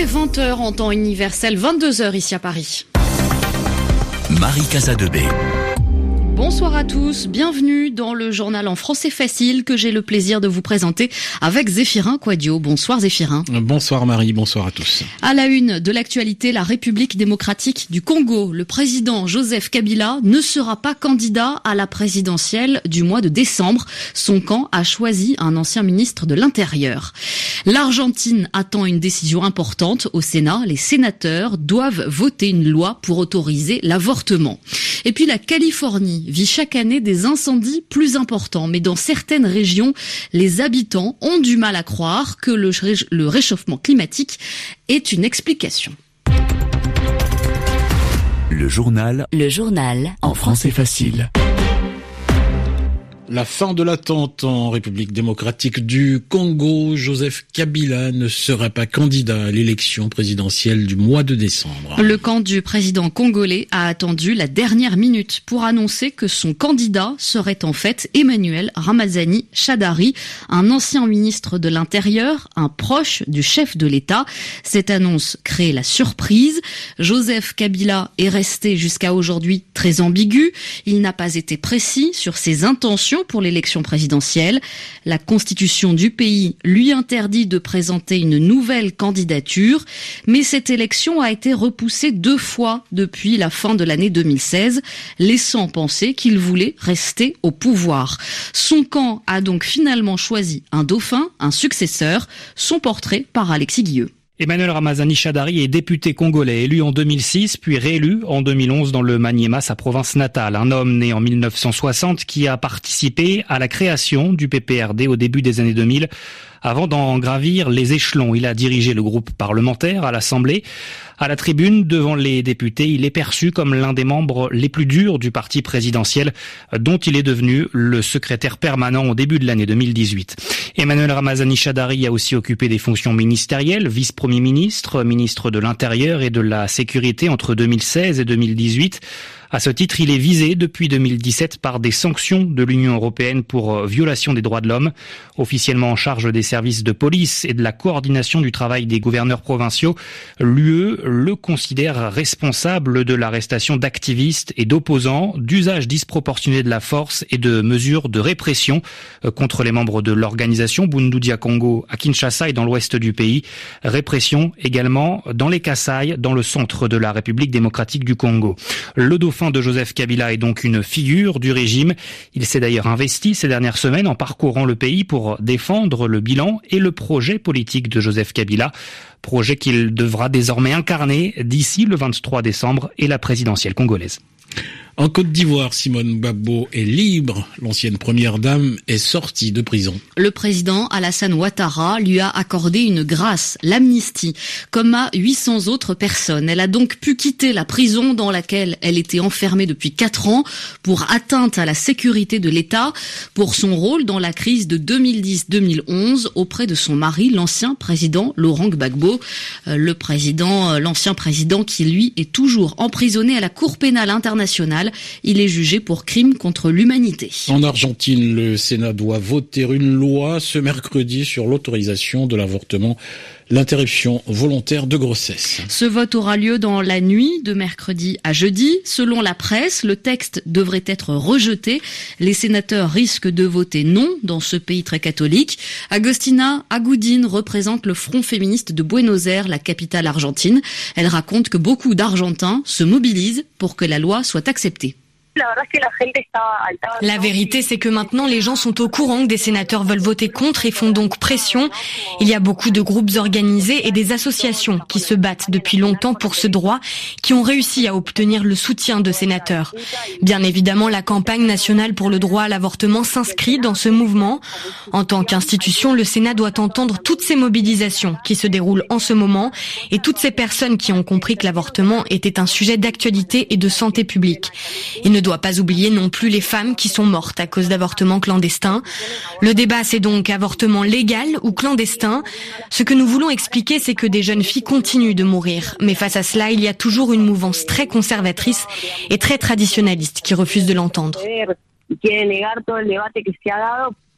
Il est 20h en temps universel, 22h ici à Paris. Marie Casadebé. Bonsoir à tous, bienvenue dans le journal en français facile que j'ai le plaisir de vous présenter avec Zéphirin Quadio. Bonsoir Zéphirin. Bonsoir Marie, bonsoir à tous. À la une de l'actualité, la République démocratique du Congo, le président Joseph Kabila ne sera pas candidat à la présidentielle du mois de décembre. Son camp a choisi un ancien ministre de l'Intérieur. L'Argentine attend une décision importante au Sénat. Les sénateurs doivent voter une loi pour autoriser l'avortement. Et puis la Californie vit chaque année des incendies plus importants, mais dans certaines régions, les habitants ont du mal à croire que le, le réchauffement climatique est une explication. Le journal. Le journal. En français facile. La fin de l'attente en République démocratique du Congo, Joseph Kabila ne sera pas candidat à l'élection présidentielle du mois de décembre. Le camp du président congolais a attendu la dernière minute pour annoncer que son candidat serait en fait Emmanuel Ramazani Chadari, un ancien ministre de l'Intérieur, un proche du chef de l'État. Cette annonce crée la surprise. Joseph Kabila est resté jusqu'à aujourd'hui très ambigu. Il n'a pas été précis sur ses intentions pour l'élection présidentielle. La constitution du pays lui interdit de présenter une nouvelle candidature, mais cette élection a été repoussée deux fois depuis la fin de l'année 2016, laissant penser qu'il voulait rester au pouvoir. Son camp a donc finalement choisi un dauphin, un successeur, son portrait par Alexis Guilleux. Emmanuel Ramazani Chadari est député congolais, élu en 2006, puis réélu en 2011 dans le Maniema, sa province natale. Un homme né en 1960 qui a participé à la création du PPRD au début des années 2000 avant d'en gravir les échelons. Il a dirigé le groupe parlementaire à l'Assemblée. À la tribune, devant les députés, il est perçu comme l'un des membres les plus durs du parti présidentiel, dont il est devenu le secrétaire permanent au début de l'année 2018. Emmanuel Ramazani Chadari a aussi occupé des fonctions ministérielles, vice-premier ministre, ministre de l'Intérieur et de la Sécurité entre 2016 et 2018. À ce titre, il est visé depuis 2017 par des sanctions de l'Union européenne pour euh, violation des droits de l'homme. Officiellement en charge des services de police et de la coordination du travail des gouverneurs provinciaux, l'UE le considère responsable de l'arrestation d'activistes et d'opposants, d'usage disproportionné de la force et de mesures de répression euh, contre les membres de l'organisation Bundudia Congo à Kinshasa et dans l'ouest du pays. Répression également dans les Kassai, dans le centre de la République démocratique du Congo. Fin de Joseph Kabila est donc une figure du régime. Il s'est d'ailleurs investi ces dernières semaines en parcourant le pays pour défendre le bilan et le projet politique de Joseph Kabila, projet qu'il devra désormais incarner d'ici le 23 décembre et la présidentielle congolaise. En Côte d'Ivoire, Simone Gbagbo est libre. L'ancienne première dame est sortie de prison. Le président Alassane Ouattara lui a accordé une grâce, l'amnistie, comme à 800 autres personnes. Elle a donc pu quitter la prison dans laquelle elle était enfermée depuis 4 ans pour atteinte à la sécurité de l'État, pour son rôle dans la crise de 2010-2011 auprès de son mari, l'ancien président Laurent Gbagbo. Euh, le président, euh, l'ancien président qui lui est toujours emprisonné à la Cour pénale internationale il est jugé pour crime contre l'humanité. En Argentine, le Sénat doit voter une loi ce mercredi sur l'autorisation de l'avortement l'interruption volontaire de grossesse. Ce vote aura lieu dans la nuit de mercredi à jeudi. Selon la presse, le texte devrait être rejeté. Les sénateurs risquent de voter non dans ce pays très catholique. Agostina Agudin représente le Front féministe de Buenos Aires, la capitale argentine. Elle raconte que beaucoup d'Argentins se mobilisent pour que la loi soit acceptée. La vérité, c'est que maintenant, les gens sont au courant que des sénateurs veulent voter contre et font donc pression. Il y a beaucoup de groupes organisés et des associations qui se battent depuis longtemps pour ce droit, qui ont réussi à obtenir le soutien de sénateurs. Bien évidemment, la campagne nationale pour le droit à l'avortement s'inscrit dans ce mouvement. En tant qu'institution, le Sénat doit entendre toutes ces mobilisations qui se déroulent en ce moment et toutes ces personnes qui ont compris que l'avortement était un sujet d'actualité et de santé publique. Doit pas oublier non plus les femmes qui sont mortes à cause d'avortements clandestins. Le débat, c'est donc avortement légal ou clandestin. Ce que nous voulons expliquer, c'est que des jeunes filles continuent de mourir. Mais face à cela, il y a toujours une mouvance très conservatrice et très traditionnaliste qui refuse de l'entendre.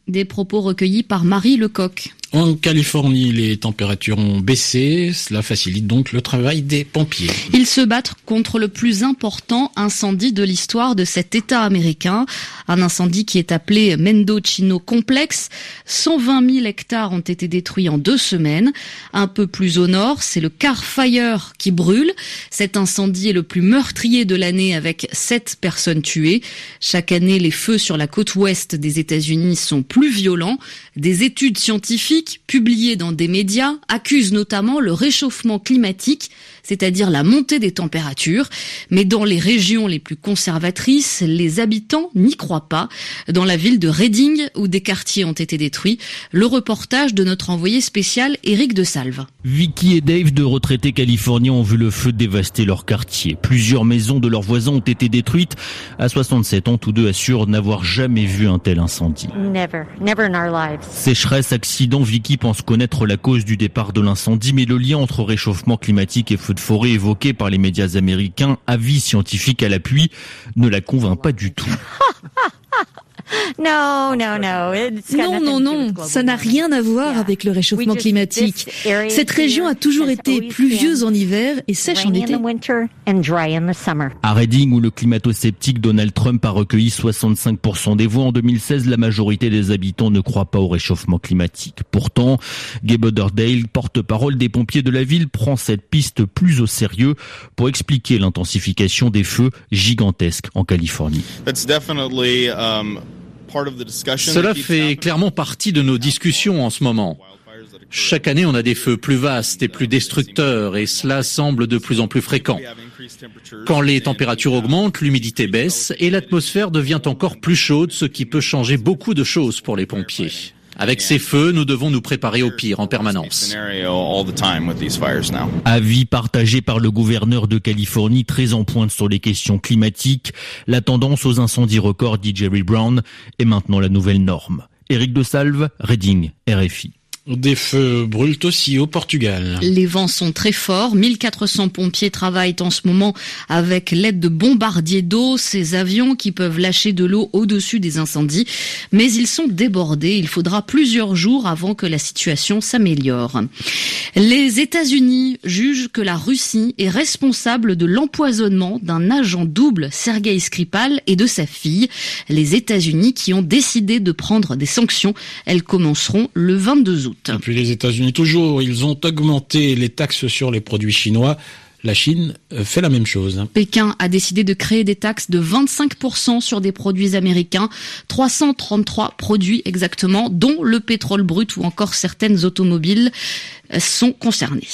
Des propos recueillis par Marie Lecoq. En Californie, les températures ont baissé. Cela facilite donc le travail des pompiers. Ils se battent contre le plus important incendie de l'histoire de cet État américain. Un incendie qui est appelé Mendocino Complex. 120 000 hectares ont été détruits en deux semaines. Un peu plus au nord, c'est le Car Fire qui brûle. Cet incendie est le plus meurtrier de l'année avec sept personnes tuées. Chaque année, les feux sur la côte ouest des États-Unis sont plus violents. Des études scientifiques publiés dans des médias accusent notamment le réchauffement climatique, c'est-à-dire la montée des températures. Mais dans les régions les plus conservatrices, les habitants n'y croient pas. Dans la ville de Reading, où des quartiers ont été détruits, le reportage de notre envoyé spécial Éric de Salve. Vicky et Dave, deux retraités californiens, ont vu le feu dévaster leur quartier. Plusieurs maisons de leurs voisins ont été détruites. À 67 ans, tous deux assurent n'avoir jamais vu un tel incendie. Never, never in our lives. Sécheresse, accident, Vicky pense connaître la cause du départ de l'incendie, mais le lien entre réchauffement climatique et feu de forêt évoqué par les médias américains, avis scientifique à l'appui, ne la convainc pas du tout. Non, non, non, non, ça n'a rien à voir avec le réchauffement climatique. Cette région a toujours été pluvieuse en hiver et sèche en été. À Reading, où le climato-sceptique Donald Trump a recueilli 65% des voix en 2016, la majorité des habitants ne croient pas au réchauffement climatique. Pourtant, Gabe Otterdale, porte-parole des pompiers de la ville, prend cette piste plus au sérieux pour expliquer l'intensification des feux gigantesques en Californie. Cela fait clairement partie de nos discussions en ce moment. Chaque année, on a des feux plus vastes et plus destructeurs et cela semble de plus en plus fréquent. Quand les températures augmentent, l'humidité baisse et l'atmosphère devient encore plus chaude, ce qui peut changer beaucoup de choses pour les pompiers. Avec ces feux, nous devons nous préparer au pire en permanence. Avis partagé par le gouverneur de Californie, très en pointe sur les questions climatiques. La tendance aux incendies records, dit Jerry Brown, est maintenant la nouvelle norme. Éric de Salve, Reading, RFI. Des feux brûlent aussi au Portugal. Les vents sont très forts. 1400 pompiers travaillent en ce moment avec l'aide de bombardiers d'eau, ces avions qui peuvent lâcher de l'eau au-dessus des incendies. Mais ils sont débordés. Il faudra plusieurs jours avant que la situation s'améliore. Les États-Unis jugent que la Russie est responsable de l'empoisonnement d'un agent double, Sergei Skripal, et de sa fille. Les États-Unis qui ont décidé de prendre des sanctions. Elles commenceront le 22 août. Et puis les États-Unis, toujours, ils ont augmenté les taxes sur les produits chinois. La Chine euh, fait la même chose. Pékin a décidé de créer des taxes de 25% sur des produits américains, 333 produits exactement, dont le pétrole brut ou encore certaines automobiles euh, sont concernés.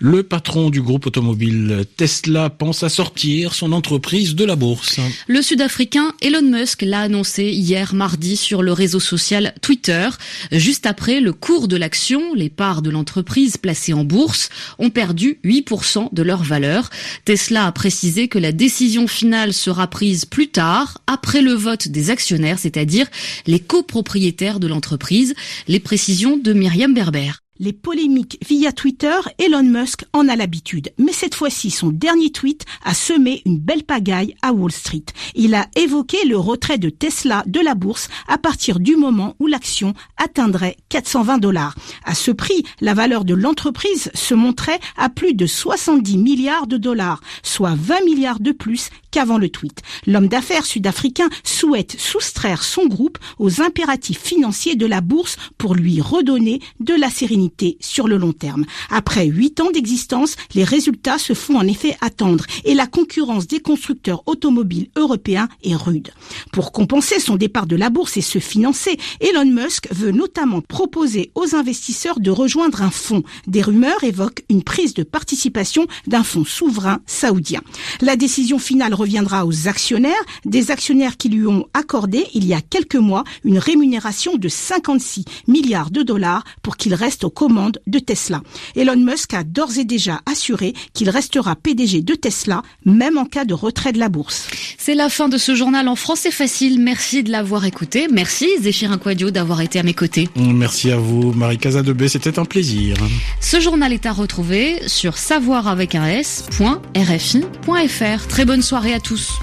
Le patron du groupe automobile Tesla pense à sortir son entreprise de la bourse. Le Sud-Africain Elon Musk l'a annoncé hier mardi sur le réseau social Twitter. Juste après le cours de l'action, les parts de l'entreprise placées en bourse ont perdu 8% de leur valeur. Tesla a précisé que la décision finale sera prise plus tard, après le vote des actionnaires, c'est-à-dire les copropriétaires de l'entreprise. Les précisions de Myriam Berber. Les polémiques via Twitter, Elon Musk en a l'habitude. Mais cette fois-ci, son dernier tweet a semé une belle pagaille à Wall Street. Il a évoqué le retrait de Tesla de la bourse à partir du moment où l'action atteindrait 420 dollars. À ce prix, la valeur de l'entreprise se montrait à plus de 70 milliards de dollars, soit 20 milliards de plus qu'avant le tweet. L'homme d'affaires sud-africain souhaite soustraire son groupe aux impératifs financiers de la bourse pour lui redonner de la sérénité sur le long terme. Après huit ans d'existence, les résultats se font en effet attendre et la concurrence des constructeurs automobiles européens est rude. Pour compenser son départ de la bourse et se financer, Elon Musk veut notamment proposer aux investisseurs de rejoindre un fonds. Des rumeurs évoquent une prise de participation d'un fonds souverain saoudien. La décision finale reviendra aux actionnaires, des actionnaires qui lui ont accordé il y a quelques mois une rémunération de 56 milliards de dollars pour qu'il reste aux commandes de Tesla. Elon Musk a d'ores et déjà assuré qu'il restera PDG de Tesla, même en cas de retrait de la bourse. C'est la fin de ce journal en français facile. Merci de l'avoir écouté. Merci Zéphirin Quadio d'avoir été à mes côtés. Merci à vous, Marie Casadebé. C'était un plaisir. Ce journal est à retrouver sur savoir avec un s.rfi.fr. Très bonne soirée à tous.